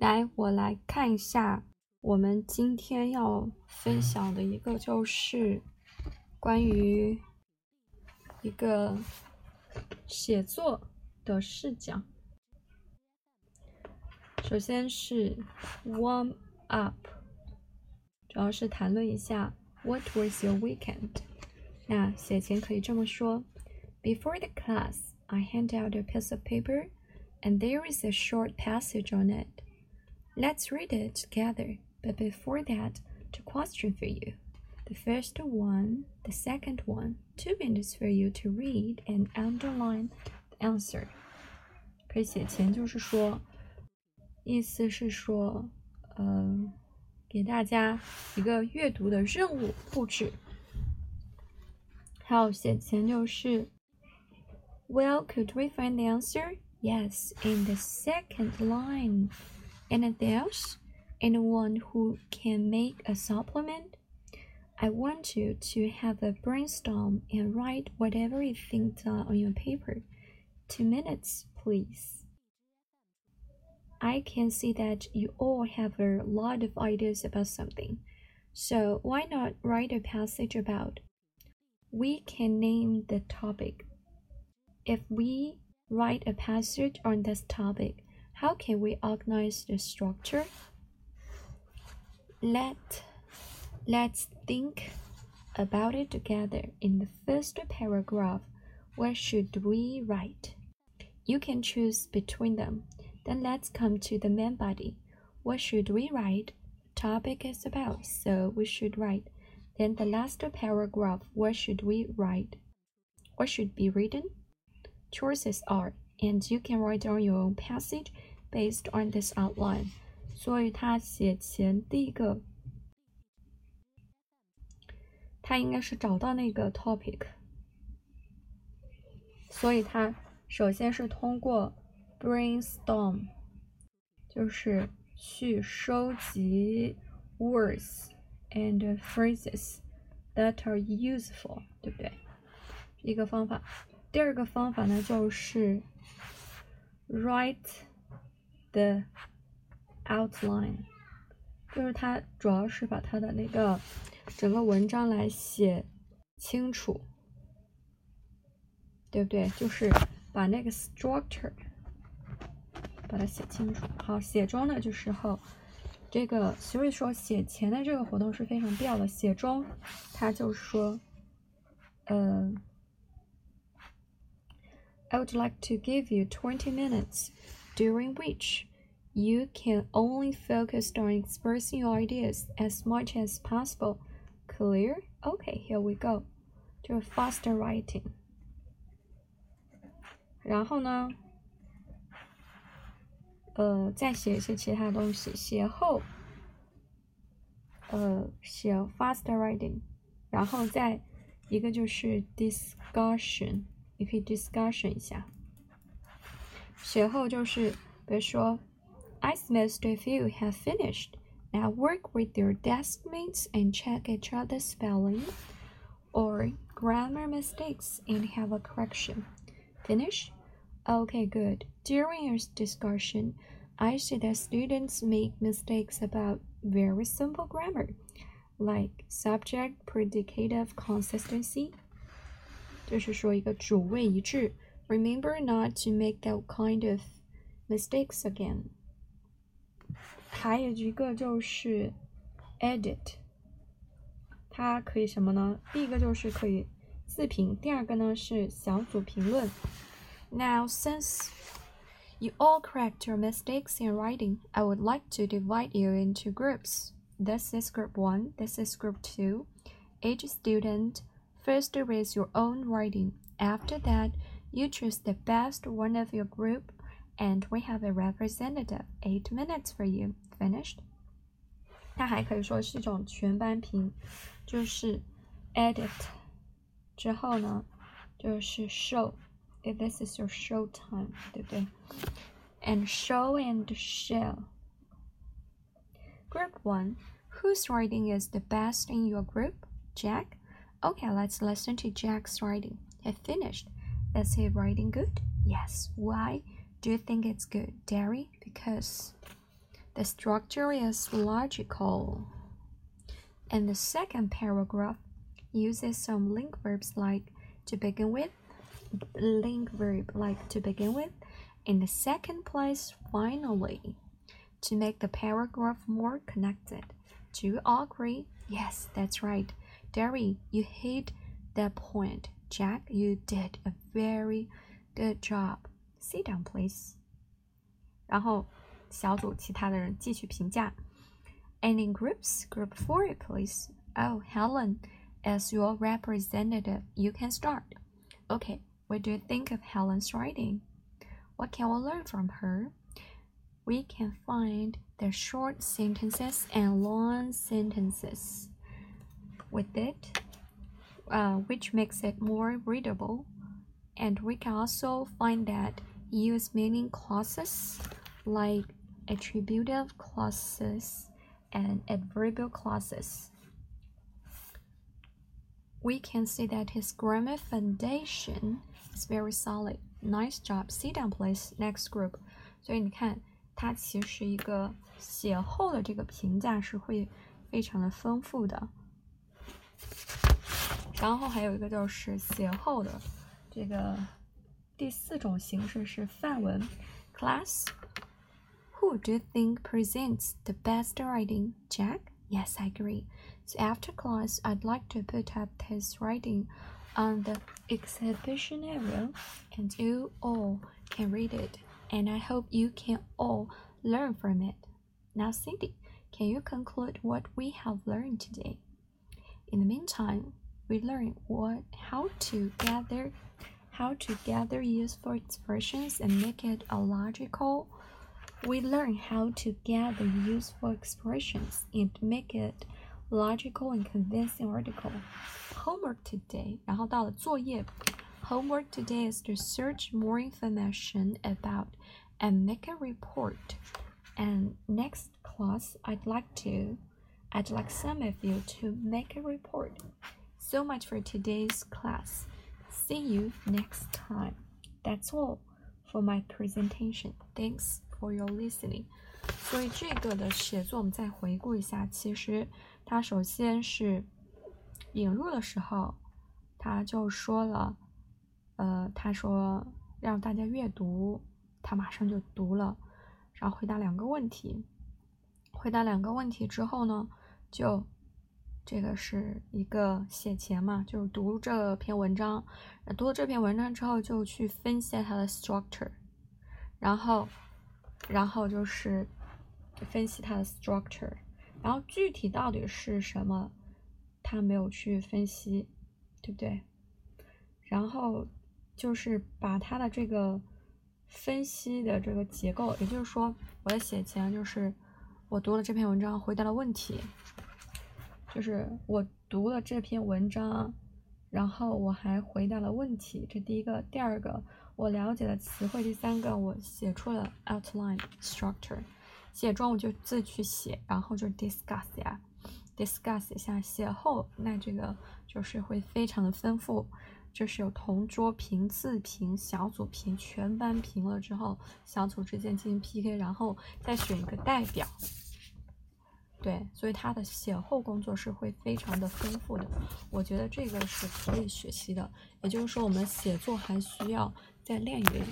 来，我来看一下，我们今天要分享的一个就是关于一个写作的视角。首先是 warm up，主要是谈论一下 What was your weekend？那写前可以这么说：Before the class, I hand out a piece of paper, and there is a short passage on it. Let's read it together. But before that, two questions for you. The first one, the second one, two minutes for you to read and underline the answer. 可以写前就是说，意思是说，呃，给大家一个阅读的任务布置。还有写前就是 Well, could we find the answer? Yes, in the second line. Anything else? Anyone who can make a supplement? I want you to have a brainstorm and write whatever you think on your paper. Two minutes, please. I can see that you all have a lot of ideas about something. So why not write a passage about? We can name the topic. If we write a passage on this topic, how can we organize the structure? Let let's think about it together. In the first paragraph, what should we write? You can choose between them. Then let's come to the main body. What should we write? Topic is about, so we should write. Then the last paragraph, what should we write? What should be written? Choices are, and you can write down your own passage based on this outline。所以他写前第一个，他应该是找到那个 topic，所以他首先是通过 brainstorm，就是去收集 words and phrases that are useful，对不对？一个方法。第二个方法呢，就是 write。 The outline，就是它主要是把它的那个整个文章来写清楚，对不对？就是把那个 structure 把它写清楚。好，写中的就时候，这个所以说写前的这个活动是非常必要的。写中，它就是说，呃，I would like to give you twenty minutes. during which you can only focus on expressing your ideas as much as possible. Clear? Okay, here we go. To faster writing. 然后呢，呃，再写一些其他东西。写后，呃，写 faster writing，然后再一个就是 discussion，你可以 discussion 一下。 写后就是，比如说，As most of you have finished, now work with your desk mates and check each other's spelling or grammar mistakes and have a correction. Finish? Okay, good. During your discussion, I see that students make mistakes about very simple grammar, like subject predicative consistency. 就是说一个主谓一致。 Remember not to make that kind of mistakes again. 还有一个就是 edit，它可以什么呢？第一个就是可以自评，第二个呢是小组评论。Now, since you all correct your mistakes in writing, I would like to divide you into groups. This is group one, this is group two. Each student first reads your own writing. After that, you choose the best one of your group, and we have a representative. Eight minutes for you. Finished? 它还可以说是一种全班评，就是 edit 之后呢，就是 show。If this is your show time，对不对？And show and share. Group one. Whose writing is the best in your group? Jack. Okay, let's listen to Jack's writing. He finished. Is he writing good? Yes. Why do you think it's good, Derry? Because The structure is logical. And the second paragraph uses some link verbs like to begin with, link verb like to begin with. In the second place, finally, to make the paragraph more connected. Do you agree? Yes, that's right. Derry, you hit that point. Jack, you did a very good job. Sit down, please. 然后小组其他的人继续评价。And in groups, group four, please. Oh, Helen, as your representative, you can start. Okay, what do you think of Helen's writing? What can we learn from her? We can find the short sentences and long sentences with it, uh, which makes it more readable. And we can also find that use meaning clauses like attributive clauses and adverbial clauses. We can see that his grammar foundation is very solid. Nice job. Sit down, please. Next group. 所以你看，它其实一个写后的这个评价是会非常的丰富的。 然后还有一个就是写后的这个第四种形式是范文。Class who do you think presents the best writing? Jack? Yes, I agree. So after class, I'd like to put up his writing on the exhibition area and you all can read it. And I hope you can all learn from it. Now, Cindy, can you conclude what we have learned today? In the meantime, we learn what how to gather how to gather useful expressions and make it a logical we learn how to gather useful expressions and make it logical and convincing article. Homework today，然后到了作业。Homework today is to search more information about and make a report. And next class, I'd like to, I'd like some of you to make a report. So much for today's class. See you next time. That's all for my presentation. Thanks for your listening。所以这个的写作我们再回顾一下，其实它首先是引入的时候，他就说了，呃，他说让大家阅读，他马上就读了，然后回答两个问题，回答两个问题之后呢，就这个是一个写前嘛，就是读这篇文章，读了这篇文章之后就去分析它的 structure，然后。然后就是分析它的 structure，然后具体到底是什么，他没有去分析，对不对？然后就是把它的这个分析的这个结构，也就是说，我在写前就是我读了这篇文章，回答了问题，就是我读了这篇文章，然后我还回答了问题，这第一个，第二个。我了解了词汇，第三个我写出了 outline structure，写中我就自去写，然后就 discuss 呀，discuss 一下，写后那这个就是会非常的丰富，就是有同桌评、自评、小组评、全班评了之后，小组之间进行 PK，然后再选一个代表。对，所以他的写后工作是会非常的丰富的，我觉得这个是可以学习的。也就是说，我们写作还需要再练一练。